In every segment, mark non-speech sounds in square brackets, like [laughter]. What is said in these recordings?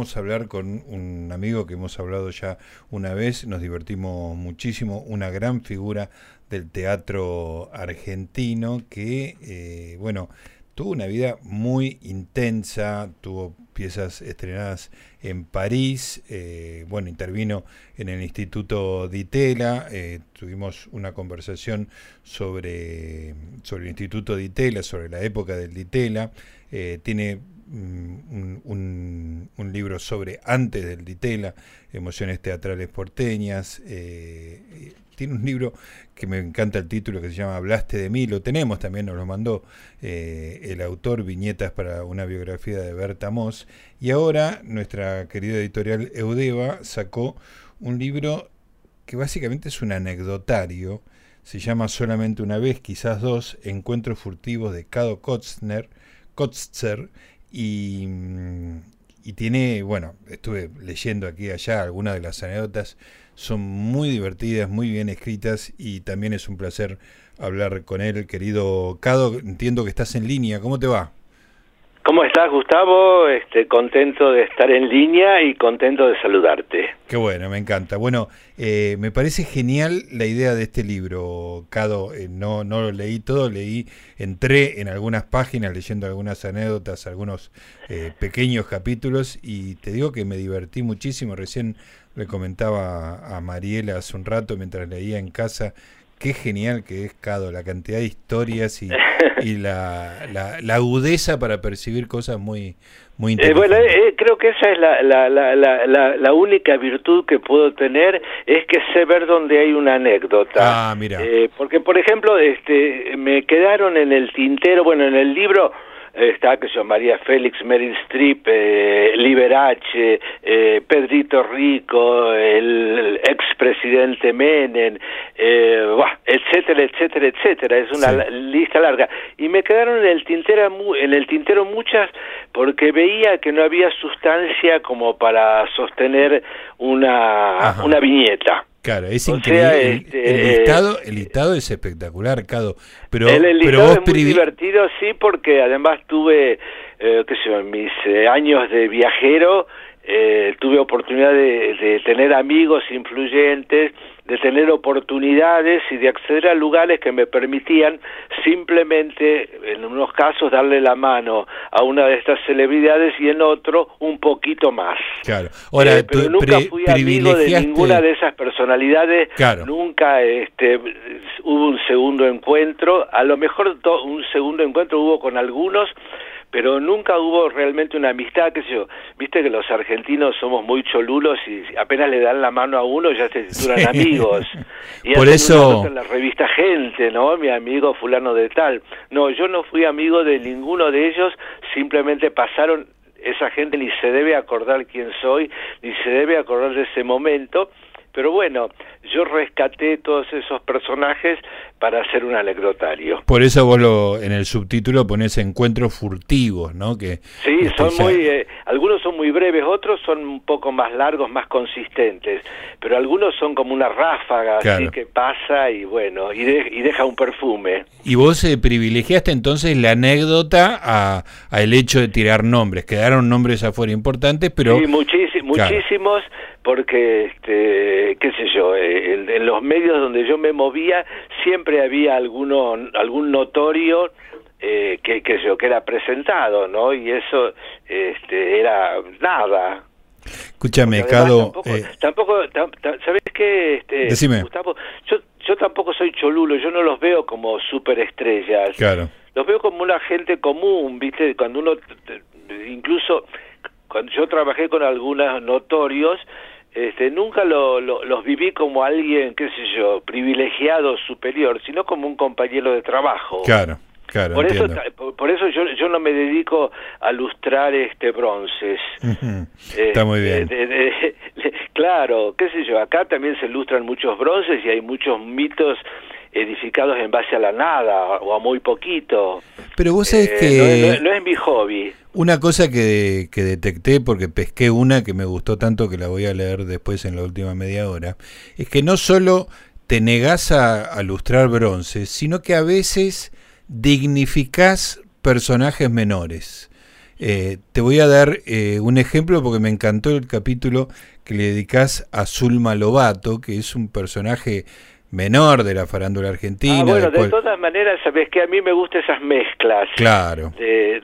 vamos a hablar con un amigo que hemos hablado ya una vez, nos divertimos muchísimo, una gran figura del teatro argentino que, eh, bueno, tuvo una vida muy intensa, tuvo piezas estrenadas en París, eh, bueno, intervino en el Instituto Ditela, eh, tuvimos una conversación sobre, sobre el Instituto Ditela, sobre la época del Ditela, tiene Un, un, libro sobre antes del Ditela, Emociones Teatrales Porteñas. Eh, tiene un libro que me encanta el título que se llama Hablaste de mí, lo tenemos también, nos lo mandó eh, el autor, Viñetas para una biografía de Berta Moss. Y ahora nuestra querida editorial Eudeva sacó un libro que básicamente es un anecdotario, se llama Solamente una vez, quizás dos, Encuentros furtivos de Cado Kotzner, Kotzer, y, y, tiene, bueno, estuve leyendo aquí y allá algunas de las anécdotas, son muy divertidas, muy bien escritas y también es un placer hablar con él, querido Cado. Entiendo que estás en línea, ¿cómo te va? ¿Cómo estás, Gustavo? Este, contento de estar en línea y contento de saludarte. Qué bueno, me encanta. Bueno, eh, me parece genial la idea de este libro, Cado. Eh, no, no lo leí todo, leí, entré en algunas páginas leyendo algunas anécdotas, algunos eh, pequeños capítulos y te digo que me divertí muchísimo. Recién le comentaba a Mariela hace un rato mientras leía en casa qué genial que es Cado, la cantidad de historias y, [laughs] la, la, agudeza para percibir cosas muy, muy eh, bueno, eh, creo que esa es la, la, la, la, única virtud que puedo tener, es que sé ver dónde hay una anécdota. Ah, mira. Eh, porque, por ejemplo, este, me quedaron en el tintero, bueno, en el libro está que son María Félix, Meryl Streep, eh, Liberace, eh, Pedrito Rico, el, expresidente Menem, eh, etcétera, etcétera, etcétera. Es una lista larga. Y me quedaron en el tintero, en el tintero muchas porque veía que no había sustancia como para sostener una, una viñeta. Claro, es increíble. Este, el, listado, el listado es espectacular, Cado. Pero, el, listado es muy divertido, sí, porque además tuve, eh, qué sé yo, en mis eh, años de viajero, eh, tuve oportunidad de, tener amigos influyentes, de tener oportunidades y de acceder a lugares que me permitían simplemente, en unos casos, darle la mano a una de estas celebridades y en otro un poquito más. Claro. Ahora, eh, pero nunca fui amigo de ninguna de esas personalidades. Nunca este, hubo un segundo encuentro. A lo mejor un segundo encuentro hubo con algunos pero nunca hubo realmente una amistad, qué sé yo, viste que los argentinos somos muy cholulos y apenas le dan la mano a uno ya se [laughs] duran amigos. [laughs] Y Por eso en la revista Gente, ¿no? Mi amigo fulano de tal. No, yo no fui amigo de ninguno de ellos, simplemente pasaron esa gente ni se debe acordar quién soy, ni se debe acordar de ese momento, pero bueno, yo rescaté todos esos personajes para hacer un anecdotario. Por eso vos lo, en el subtítulo pones encuentros furtivos, ¿no? Que sí, son muy, eh, algunos son muy breves, otros son un poco más largos, más consistentes, pero algunos son como una ráfaga, así que pasa y bueno, y, y deja un perfume. Y vos eh, privilegiaste entonces la anécdota a, el hecho de tirar nombres, quedaron nombres afuera importantes, pero... Sí, muchísimos porque, este, qué sé yo, eh, en, los medios donde yo me movía siempre había alguno, algún notorio eh, que, que, yo, que era presentado, ¿no? Y eso este, era nada. Escúchame, Cado... Tampoco, eh, ¿sabes qué? Este, Decime. Gustavo, yo, yo tampoco soy cholulo, yo no los veo como superestrellas. Claro. Los veo como una gente común, ¿viste? Cuando uno, incluso cuando yo trabajé con algunos notorios, este, nunca lo, los viví como alguien, qué sé yo, privilegiado, superior, sino como un compañero de trabajo. Claro. Claro, por eso por, eso yo, yo no me dedico a lustrar este bronces está muy bien [laughs] claro qué sé yo acá también se lustran muchos bronces y hay muchos mitos edificados en base a la nada o a muy poquito. Pero vos sabés eh, que... No, es mi hobby. Una cosa que, detecté, porque pesqué una que me gustó tanto que la voy a leer después en la última media hora, es que no solo te negás a, lustrar bronce, sino que a veces dignificás personajes menores. Eh, te voy a dar eh, un ejemplo porque me encantó el capítulo que le dedicas a Zulma Lobato, que es un personaje menor de la farándula argentina. Ah, bueno, de todas maneras, sabes que a mí me gustan esas mezclas. Claro. De,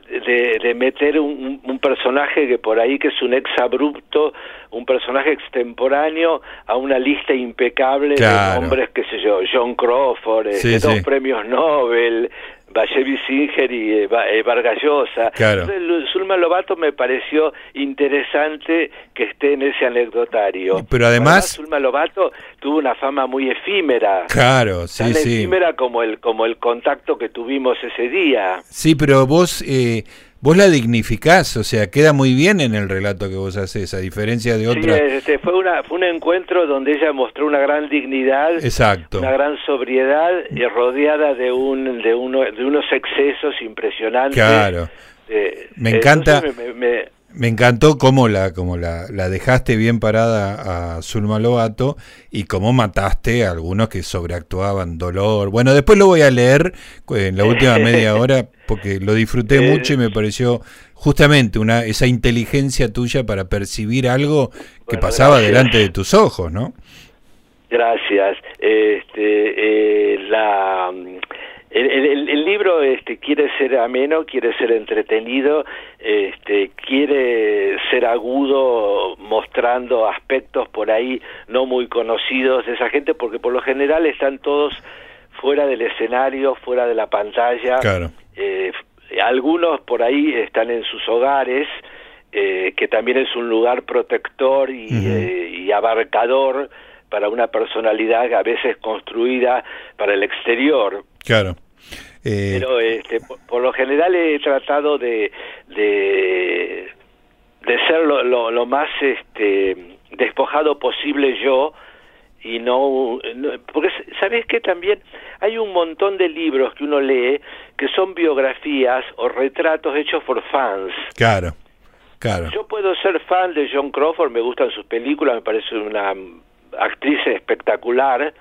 de, meter un, un, personaje que por ahí que es un ex abrupto, un personaje extemporáneo a una lista impecable de hombres, qué sé yo, John Crawford, este, dos premios Nobel, Vallevi Singer y eh, eh Vargas Llosa. Claro. Zulma Lobato me pareció interesante que esté en ese anecdotario. Pero además, Zulma Lobato tuvo una fama muy efímera. Claro, sí, tan sí. efímera como el como el contacto que tuvimos ese día. Sí, pero vos eh, vos la dignificás, o sea, queda muy bien en el relato que vos haces, a diferencia de otra. Sí, este, fue, una, fue un encuentro donde ella mostró una gran dignidad, Exacto. una gran sobriedad y rodeada de, un, de, uno, de unos excesos impresionantes. Claro. Eh, me encanta. Me encantó cómo la, como la, la, dejaste bien parada a Zulma Lobato y cómo mataste a algunos que sobreactuaban dolor. Bueno, después lo voy a leer en la última media [laughs] hora porque lo disfruté mucho y me pareció justamente una esa inteligencia tuya para percibir algo que pasaba delante de tus ojos, ¿no? Gracias. Este, eh, la el, libro este, quiere ser ameno, quiere ser entretenido, este, quiere ser agudo, mostrando aspectos por ahí no muy conocidos de esa gente, porque por lo general están todos fuera del escenario, fuera de la pantalla. Claro. Eh, algunos por ahí están en sus hogares, eh, que también es un lugar protector y, eh, y abarcador para una personalidad a veces construida para el exterior. Claro. Eh, Pero este, por, lo general he tratado de, de, ser lo, lo, más este, despojado posible yo y no, porque sabes que también hay un montón de libros que uno lee que son biografías o retratos hechos por fans. Claro, claro. Yo puedo ser fan de John Crawford, me gustan sus películas, me parece una actriz espectacular,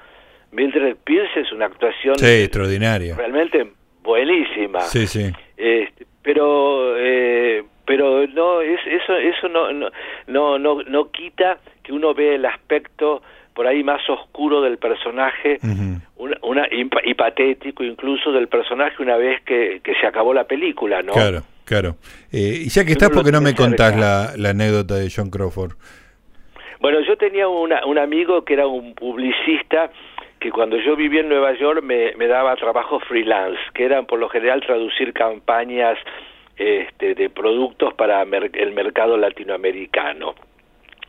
Mildred Pierce es una actuación extraordinaria. Realmente buenísima. Sí, sí. Este, pero eh, pero no es eso eso no no no no quita que uno ve el aspecto por ahí más oscuro del personaje una, y, patético incluso del personaje una vez que, que se acabó la película no claro claro. Eh, y ya que estás porque no me contás la, la anécdota de John Crawford bueno yo tenía una, un amigo que era un publicista que cuando yo vivía en Nueva York me, me daba trabajo freelance, que eran por lo general traducir campañas este, de productos para el mercado latinoamericano.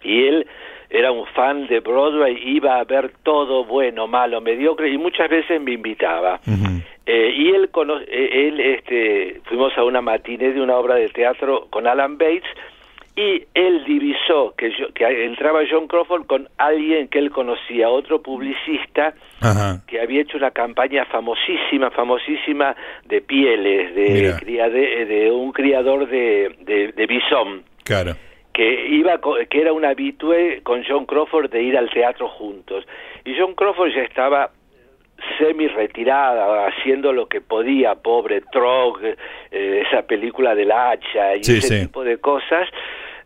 Y él era un fan de Broadway, iba a ver todo bueno, malo, mediocre y muchas veces me invitaba. eh, y él, eh, él este, fuimos a una matiné de una obra de teatro con Alan Bates y él divisó que, yo, que entraba John Crawford con alguien que él conocía, otro publicista que había hecho una campaña famosísima, famosísima de pieles, de, de, un criador de, de, de bisón. Claro. Que, iba, que era un habitué con John Crawford de ir al teatro juntos. Y John Crawford ya estaba semi retirada haciendo lo que podía pobre Trog eh, esa película del hacha y ese tipo de cosas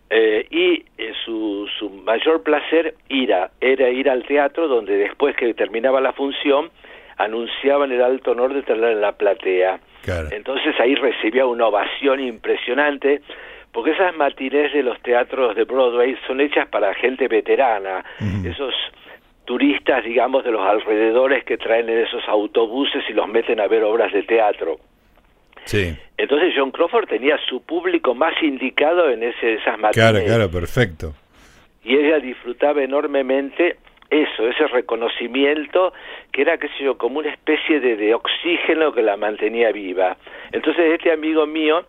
eh, y eh, su, su mayor placer era, era ir al teatro donde después que terminaba la función anunciaban el alto honor de tenerla en la platea. Entonces ahí recibía una ovación impresionante porque esas matinés de los teatros de Broadway son hechas para gente veterana, esos turistas, digamos, de los alrededores que traen en esos autobuses y los meten a ver obras de teatro. Sí. Entonces John Crawford tenía su público más indicado en ese, esas materias. Claro, claro, perfecto. Y ella disfrutaba enormemente eso, ese reconocimiento que era, qué sé yo, como una especie de, de oxígeno que la mantenía viva. Entonces este amigo mío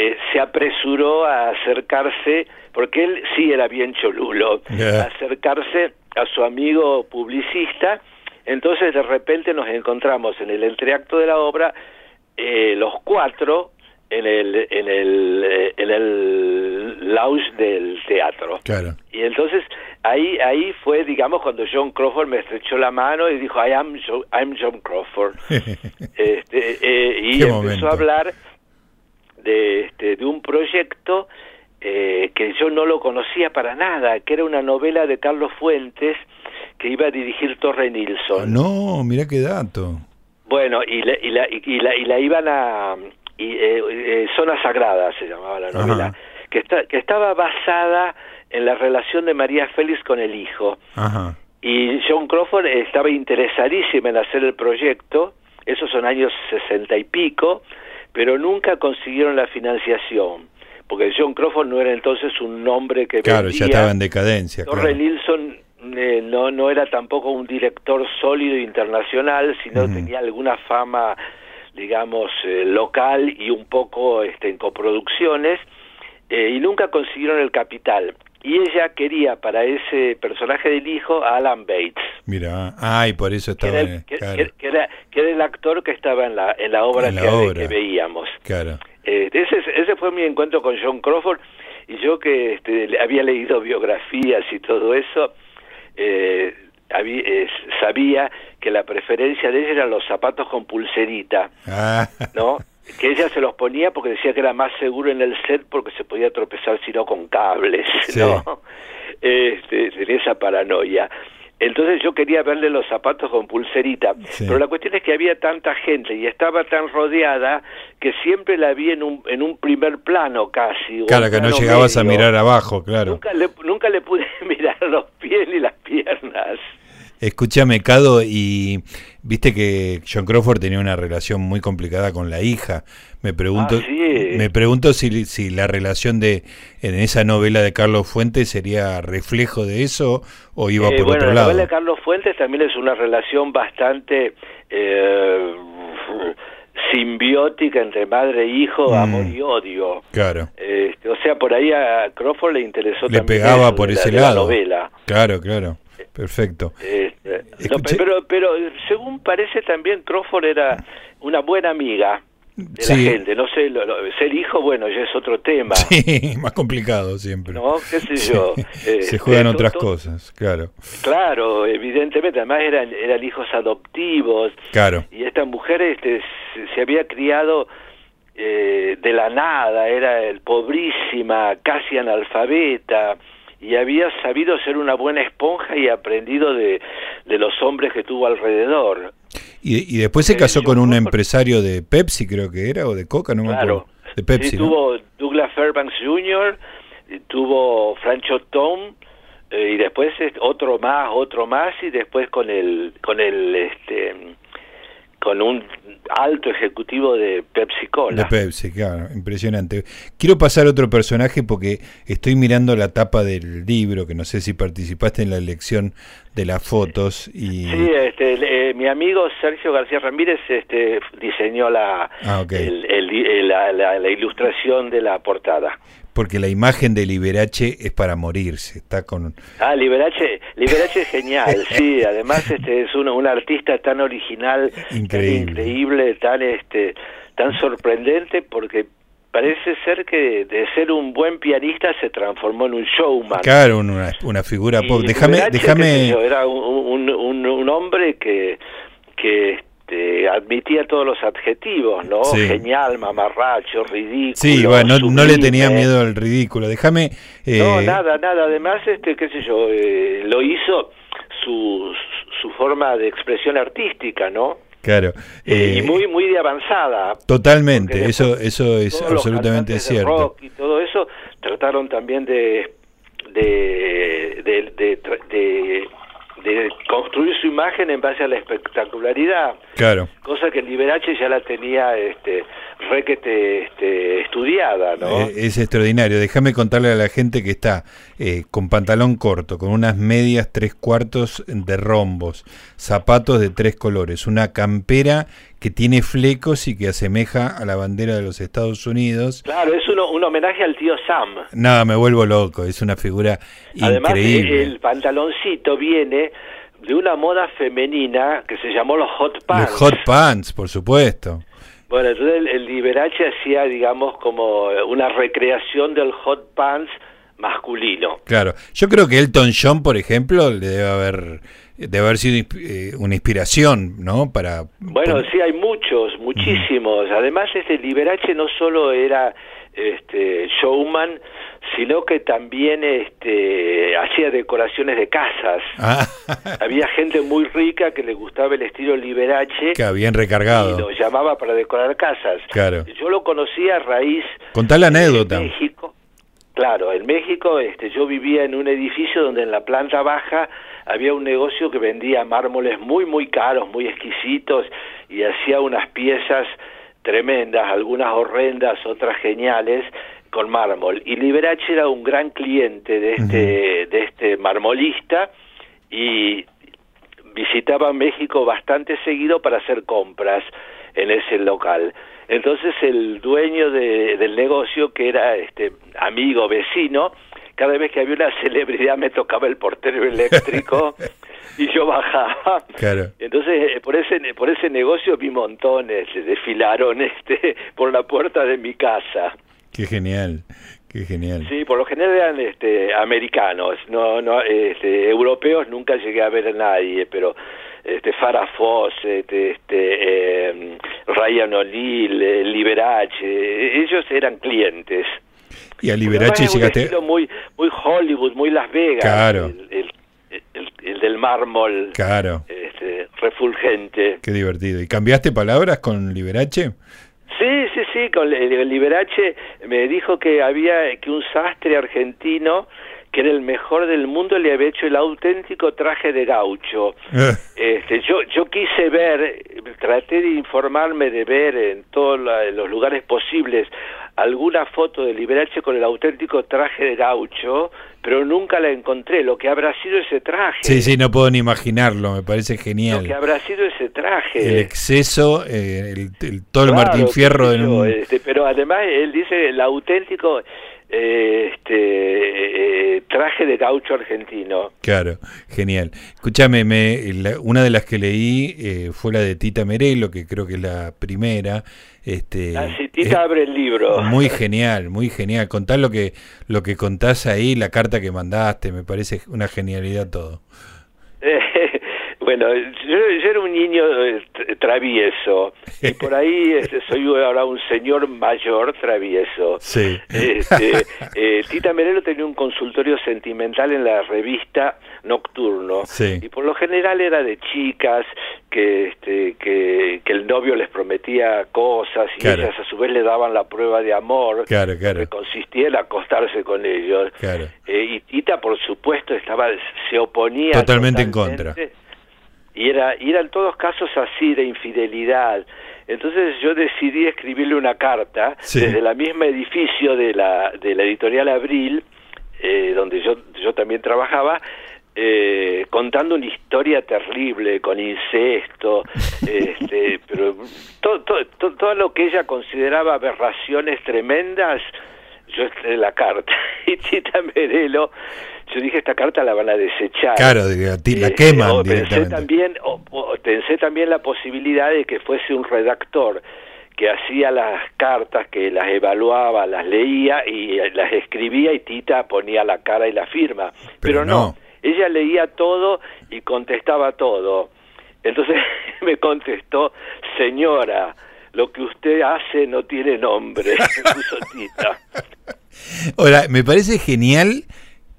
eh, se apresuró a acercarse, porque él sí era bien cholulo, a acercarse a su amigo publicista, entonces de repente nos encontramos en el entreacto de la obra eh, los cuatro en el en el eh, en el lounge del teatro. Claro. y entonces ahí ahí fue digamos cuando John Crawford me estrechó la mano y dijo I am I'm John Crawford [laughs] este, eh, y empezó a hablar de, este, de un proyecto eh, que yo no lo conocía para nada, que era una novela de Carlos Fuentes que iba a dirigir Torre Nilsson. No, mira qué dato. Bueno, y la, y la, y la, y la iban a... Y, eh, eh, Zona Sagrada se llamaba la novela, que, está, que estaba basada en la relación de María Félix con el hijo. Ajá. Y John Crawford estaba interesadísimo en hacer el proyecto, esos son años sesenta y pico, pero nunca consiguieron la financiación, porque John Crawford no era entonces un nombre que Claro, ya estaba en decadencia. Torre claro. Nilsson eh, no, no era tampoco un director sólido internacional, sino tenía alguna fama, digamos, eh, local y un poco este, en coproducciones, eh, y nunca consiguieron el capital. Y ella quería para ese personaje del hijo a Alan Bates, Mira, ay, por eso que estaba. era, el, que- claro, que- que era, que era el actor que estaba en la, en la obra, En la que, obra. que veíamos. claro. Eh, ese, ese fue mi encuentro con John Crawford y yo que este, había leído biografías y todo eso, eh, eh, sabía que la preferencia de ella eran los zapatos con pulserita, Ah, ¿no? [laughs] que ella se los ponía porque decía que era más seguro en el set porque se podía tropezar si no con cables, [laughs] Sí. ¿no? Este, tenía esa paranoia. Entonces yo quería verle los zapatos con pulserita, Sí. pero la cuestión es que había tanta gente y estaba tan rodeada que siempre la vi en un, en un primer plano casi. claro, que no llegabas a mirar abajo, claro. Nunca le, nunca le pude [laughs] mirar los pies ni las piernas. Escúchame, Cado, y viste que John Crawford tenía una relación muy complicada con la hija. Me pregunto, Ah, sí. me pregunto si, si la relación de en esa novela de Carlos Fuentes sería reflejo de eso o iba Eh, por bueno, otro la lado. novela de Carlos Fuentes también es una relación bastante eh, simbiótica entre madre e hijo, Mm. amor y odio. Claro, Este, o sea, por ahí a Crawford le interesó le también pegaba por la- ese de la lado. novela. Claro, claro, perfecto. Este, no, pero, pero según parece también Crawford era una buena amiga de Sí. la gente. No sé, lo- lo- ser hijo, bueno, ya es otro tema. [laughs] Sí, más complicado siempre. ¿No? ¿Qué sé yo? Se Este, juegan otras cosas, claro, Claro, evidentemente, además eran, eran hijos adoptivos claro. y esta mujer este, se, se había criado eh, de la nada, era el pobrísima, casi analfabeta y había sabido ser una buena esponja y aprendido de, de los hombres que tuvo alrededor. Y, y después se casó con un empresario de Pepsi, creo que era, o de Coca, no me Claro. acuerdo. De Pepsi, Sí, ¿no? tuvo Douglas Fairbanks Jr., tuvo Francho Tom eh, y después otro más, otro más y después con el con el este con un alto ejecutivo de Pepsi De Cola. Pepsi, claro, impresionante. Quiero pasar a otro personaje porque estoy mirando la tapa del libro, que no sé si participaste en la elección de las fotos y Sí, este, eh, mi amigo Sergio García Ramírez este, diseñó la, Ah, ok. el- el- el- la, la- la ilustración de la portada. porque la imagen de Liberace es para morirse, está con Ah, Liberace, Liberace es genial, sí, además este es un, un artista tan original, Increíble. tan increíble, tan este tan sorprendente porque parece ser que de ser un buen pianista se transformó en un showman. claro, una, una figura pop. Déjame, déjame, era un, un, un, un hombre que que este, admitía todos los adjetivos, ¿no? Sí. Genial, mamarracho, ridículo. sí, bueno, no, no le tenía miedo al ridículo. Déjame, eh, No, nada, nada. Además, este, qué sé yo, eh, lo hizo su, su forma de expresión artística, ¿no? Claro, Eh, eh, y muy, muy de avanzada. totalmente, eso, eso es Todos los absolutamente de cierto. rock y todo eso trataron también de de de, de, de- de construir su imagen en base a la espectacularidad, Claro. cosa que Liberace ya la tenía este requete este, estudiada, ¿no? Eh, es extraordinario. Déjame contarle a la gente que está eh, con pantalón corto, con unas medias tres cuartos de rombos, zapatos de tres colores, una campera que tiene flecos y que asemeja a la bandera de los Estados Unidos. Claro, es uno- un homenaje al tío Sam. Nada, me vuelvo loco, es una figura Además, increíble. el pantaloncito viene de una moda femenina que se llamó los hot Los pants. hot pants, por supuesto. Bueno, entonces el, el Liberace hacía, digamos, como una recreación del hot pants masculino. Claro, yo creo que Elton John, por ejemplo, le debe haber debe haber sido eh, una inspiración, ¿no? Para bueno, sí, hay muchos, muchísimos. Además, este Liberace no solo era este showman, sino que también este hacía decoraciones de casas. Ah. Había gente muy rica que le gustaba el estilo Liberace. Que habían recargado. Y lo llamaba para decorar casas. Claro. Yo lo conocí a raíz. Contá la anécdota. En México. Claro, en México este, yo vivía en un edificio donde en la planta baja había un negocio que vendía mármoles muy, muy caros, muy exquisitos y hacía unas piezas tremendas, algunas horrendas, otras geniales, con mármol. Y Liberace era un gran cliente de este, de este marmolista y visitaba México bastante seguido para hacer compras en ese local. Entonces el dueño de, del negocio, que era este amigo vecino, cada vez que había una [laughs] celebridad me tocaba el portero eléctrico [laughs] [laughs] y yo bajaba. Claro. Entonces, eh, por ese por ese negocio vi montones, desfilaron [laughs] este por la puerta de mi casa. Qué genial. Qué genial. Sí, por lo general eran este, americanos, no, no, este, europeos nunca llegué a ver a nadie, pero este, Farah este, este eh, Ryan O'Neill, eh, Liberace, ellos eran clientes. Y a Liberace llegaste... muy, muy Hollywood, muy Las Vegas. Claro. El, del mármol. Claro. Este, refulgente. Qué divertido. ¿Y cambiaste palabras con Liberace? Sí, sí, sí, con Liberace me dijo que había que un sastre argentino que era el mejor del mundo le había hecho el auténtico traje de gaucho. Eh. este, yo yo quise ver, traté de informarme de ver en todos los lugares posibles alguna foto de Liberace con el auténtico traje de gaucho, pero nunca la encontré. Lo que habrá sido ese traje. Sí, sí, no puedo ni imaginarlo, me parece genial. Lo que habrá sido ese traje. El exceso, eh, el, todo el Martín Fierro. En un... este, pero además él dice el auténtico eh, este eh, traje de gaucho argentino. Claro, genial. Escúchame, me, una de las que leí eh, fue la de Tita Merelo, que creo que es la primera. Este, ah, Tita abre el libro. Muy genial, muy genial. Contar lo que, lo que contás ahí, la carta que mandaste, me parece una genialidad todo. Bueno, yo, era un niño eh, travieso. Y por ahí este, soy ahora un señor mayor travieso. Sí. Este, [laughs] eh, Tita Merelo tenía un consultorio sentimental en la revista Nocturno. Y por lo general era de chicas que, este, que, que el novio les prometía cosas y ellas a su vez le daban la prueba de amor que consistía en acostarse con ellos. Eh, y Tita, por supuesto, estaba se oponía totalmente en contra y era, y eran todos casos así de infidelidad. Entonces yo decidí escribirle una carta desde la misma edificio de la, de la editorial Abril, eh, donde yo, yo también trabajaba, eh, contando una historia terrible con incesto, [laughs] este, pero todo, todo, todo, lo que ella consideraba aberraciones tremendas, yo escribí la carta. [laughs] Y Tita Merelo yo dije esta carta la van a desechar. Claro, la eh, queman Pensé también, pensé también la posibilidad de que fuese un redactor que hacía las cartas, que las evaluaba, las leía y eh, las escribía y Tita ponía la cara y la firma. Pero, no. ella leía todo y contestaba todo. Entonces [laughs] me contestó, señora, lo que usted hace no tiene nombre, [laughs] Tita. Ahora, me parece genial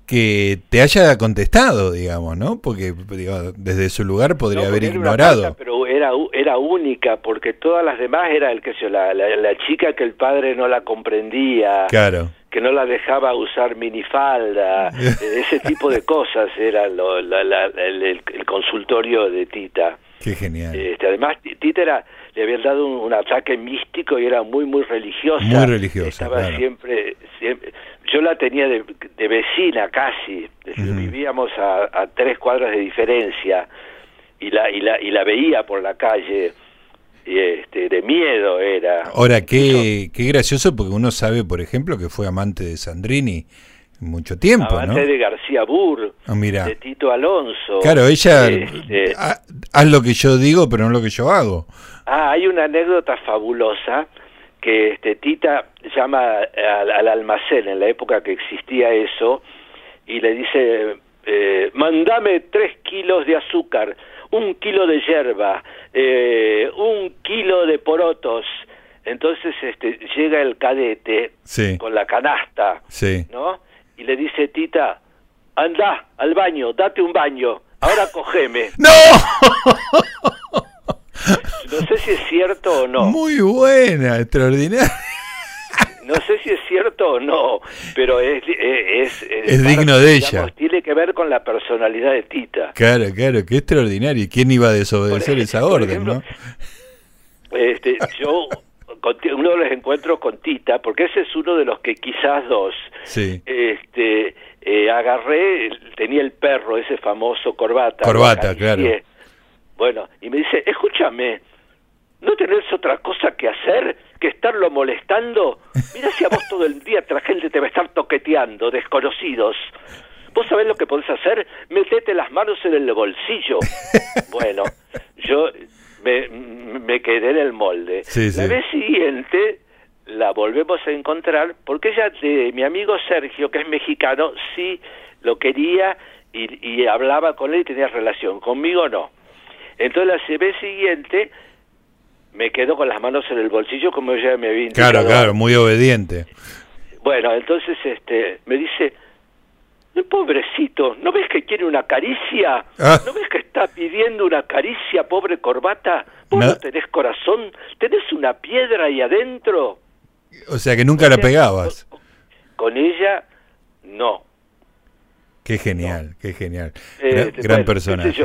que te haya contestado, digamos, ¿no? Porque desde su lugar podría haber ignorado. pero era era única porque todas las demás era el que la, la, chica que el padre no la comprendía. Claro. Que no la dejaba usar minifalda, [laughs] ese tipo de cosas era lo, el, consultorio de Tita. Qué genial. Este, además, Tita era, le habían dado un, ataque místico y era muy, muy religiosa. Muy religiosa. Estaba siempre, siempre, yo la tenía de, vecina casi, vivíamos a, tres cuadras de diferencia y la, y la, y la veía por la calle. Y este, de miedo era. Ahora, qué, qué gracioso porque uno sabe, por ejemplo, que fue amante de Sandrini mucho tiempo, amante de García Burr, ah, de Tito Alonso. Claro, ella, este, haz lo que yo digo, pero no lo que yo hago. Ah, hay una anécdota fabulosa que este, Tita llama al, al almacén en la época que existía eso y le dice, eh, mandame tres kilos de azúcar, un kilo de yerba, eh, un kilo de porotos. Entonces este, llega el cadete Sí. con la canasta, Sí. ¿no? Y le dice, Tita, anda al baño, date un baño, ahora cogeme. [laughs] ¡No! No sé si es cierto o no. Muy buena, extraordinaria. No sé si es cierto o no, pero es es, Es digno de ella. Tiene que ver con la personalidad de Tita. Claro, claro, qué extraordinario. ¿Quién iba a desobedecer Por esa ejemplo, orden, no? Este, yo con uno de los encuentros con Tita, porque ese es uno de los que quizás dos, Sí. este, eh, agarré, tenía el perro, ese famoso corbata. Corbata, claro. Bueno, y me dice, escúchame, ¿no tenés otra cosa que hacer que estarlo molestando? Mira si a vos todo el día la gente te va a estar toqueteando, desconocidos. ¿Vos sabés lo que podés hacer? Metete las manos en el bolsillo. [laughs] bueno, yo me, me quedé en el molde. Sí, la sí. vez siguiente la volvemos a encontrar porque ella, de, mi amigo Sergio, que es mexicano, sí lo quería y, y hablaba con él y tenía relación. Conmigo no. Entonces la vez siguiente me quedo con las manos en el bolsillo como ella me había indicado. Claro, claro, muy obediente. Bueno, entonces este me dice, "Eh, pobrecito, ¿no ves que quiere una caricia? Ah. ¿No ves que está pidiendo una caricia, pobre corbata? ¿Vos No. no tenés corazón? ¿Tenés una piedra ahí adentro? O sea que nunca la pegabas. Con ella, no. Qué genial, qué genial. Eh, Gran, gran bueno, qué personaje.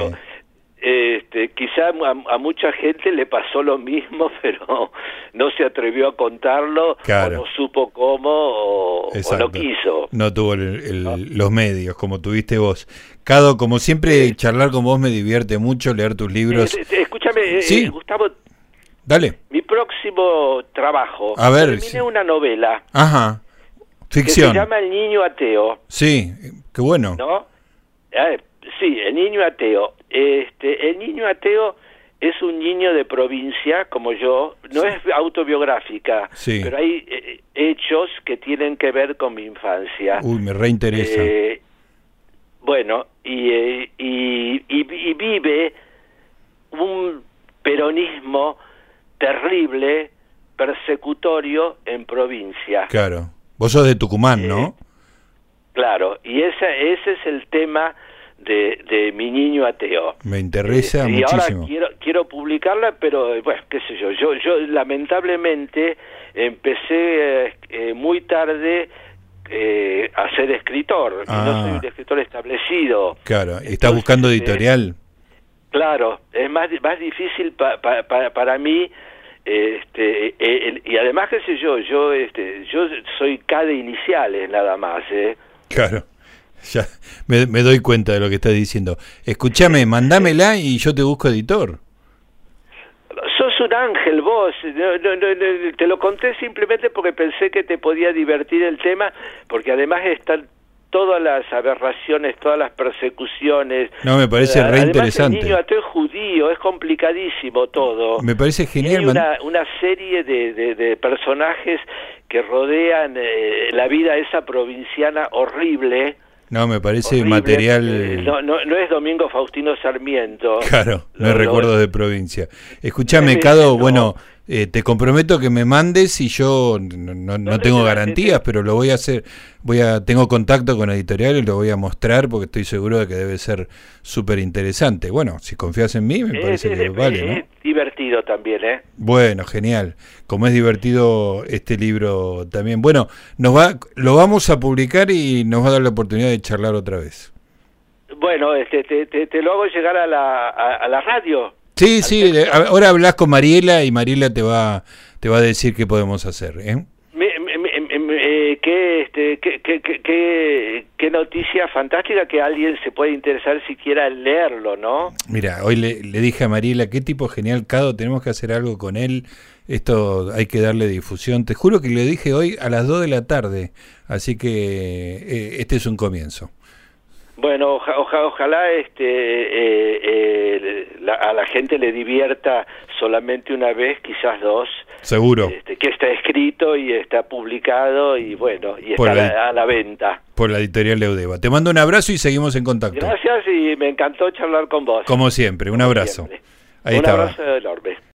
Este, quizá a, a mucha gente le pasó lo mismo, [laughs] pero no se atrevió a contarlo, Claro. o no supo cómo, o, no quiso. No tuvo el- el- los medios como tuviste vos. Cado, como siempre, charlar con vos me divierte mucho, leer tus libros. Eh, eh, escúchame, eh, Sí. eh, Gustavo, Dale. mi próximo trabajo, A ver, terminé sí. una novela Ajá. que Ficción. se llama El Niño Ateo, Sí, qué bueno. ¿no? Eh, sí, El Niño Ateo. Este, el Niño Ateo es un niño de provincia como yo, no es autobiográfica, Sí. pero hay eh, hechos que tienen que ver con mi infancia. Uy, me reinteresa. Eh, bueno, y, eh, y, y- y vive un peronismo terrible, persecutorio en provincia. Claro. Vos sos de Tucumán, ¿no? Claro, y esa, ese es el tema de, de mi niño ateo. Me interesa Eh, y muchísimo. ahora quiero quiero publicarla, pero eh, bueno, qué sé yo, yo yo lamentablemente empecé eh, eh, muy tarde eh, a ser escritor, no Ah. soy un escritor establecido. Claro. ¿Estás Entonces, buscando editorial? Claro, es más más difícil pa- pa- pa- para mí este el- y además qué sé yo, yo este yo soy K de iniciales nada más, ¿eh? Claro. [laughs] Ya me, me doy cuenta de lo que estás diciendo. Escúchame, mandámela y yo te busco editor. Sos un ángel vos, no, no, no, te lo conté simplemente porque pensé que te podía divertir el tema, porque además están todas las aberraciones, todas las persecuciones. No, me parece re además, interesante. El niño ateo es judío, es complicadísimo todo. Me parece Y genial. hay una, una serie de, de- de personajes que rodean eh, la vida esa provinciana horrible. No, me parece horrible. material. No, no, no es Domingo Faustino Sarmiento. Claro, no Lo- hay lo- recuerdos de provincia. Escúchame, Cado, no. bueno, eh, te comprometo que me mandes y yo no, no- no tengo garantías, pero lo voy a hacer. Voy a tengo contacto con editorial y lo voy a mostrar porque estoy seguro de que debe ser súper interesante. Bueno, si confías en mí, me parece es- que es- vale, ¿no? es divertido también, ¿eh? Bueno, genial. Como es divertido este libro también. Bueno, nos va, lo vamos a publicar y nos va a dar la oportunidad de charlar otra vez. Bueno, este, te, te, te lo hago llegar a la, a, a la radio. Sí, sí, ahora hablas con Mariela y Mariela te va, te va a decir qué podemos hacer. ¿eh? Me- me- me- me- me- eh, qué, este, qué, qué, noticia fantástica que alguien se puede interesar siquiera en leerlo, ¿no? Mira, hoy le, le dije a Mariela, qué tipo genial, Cado, tenemos que hacer algo con él, esto hay que darle difusión. Te juro que le dije hoy a las 2 de la tarde, así que eh, este es un comienzo. Bueno, oja- oja- ojalá este, eh, eh, la- a la gente le divierta solamente una vez, quizás dos, Seguro. Este, que está escrito y está publicado y bueno, y está a, la, venta. Por la editorial Leudeva. Te mando un abrazo y seguimos en contacto. Gracias y me encantó charlar con vos. Como siempre, un abrazo. un abrazo enorme.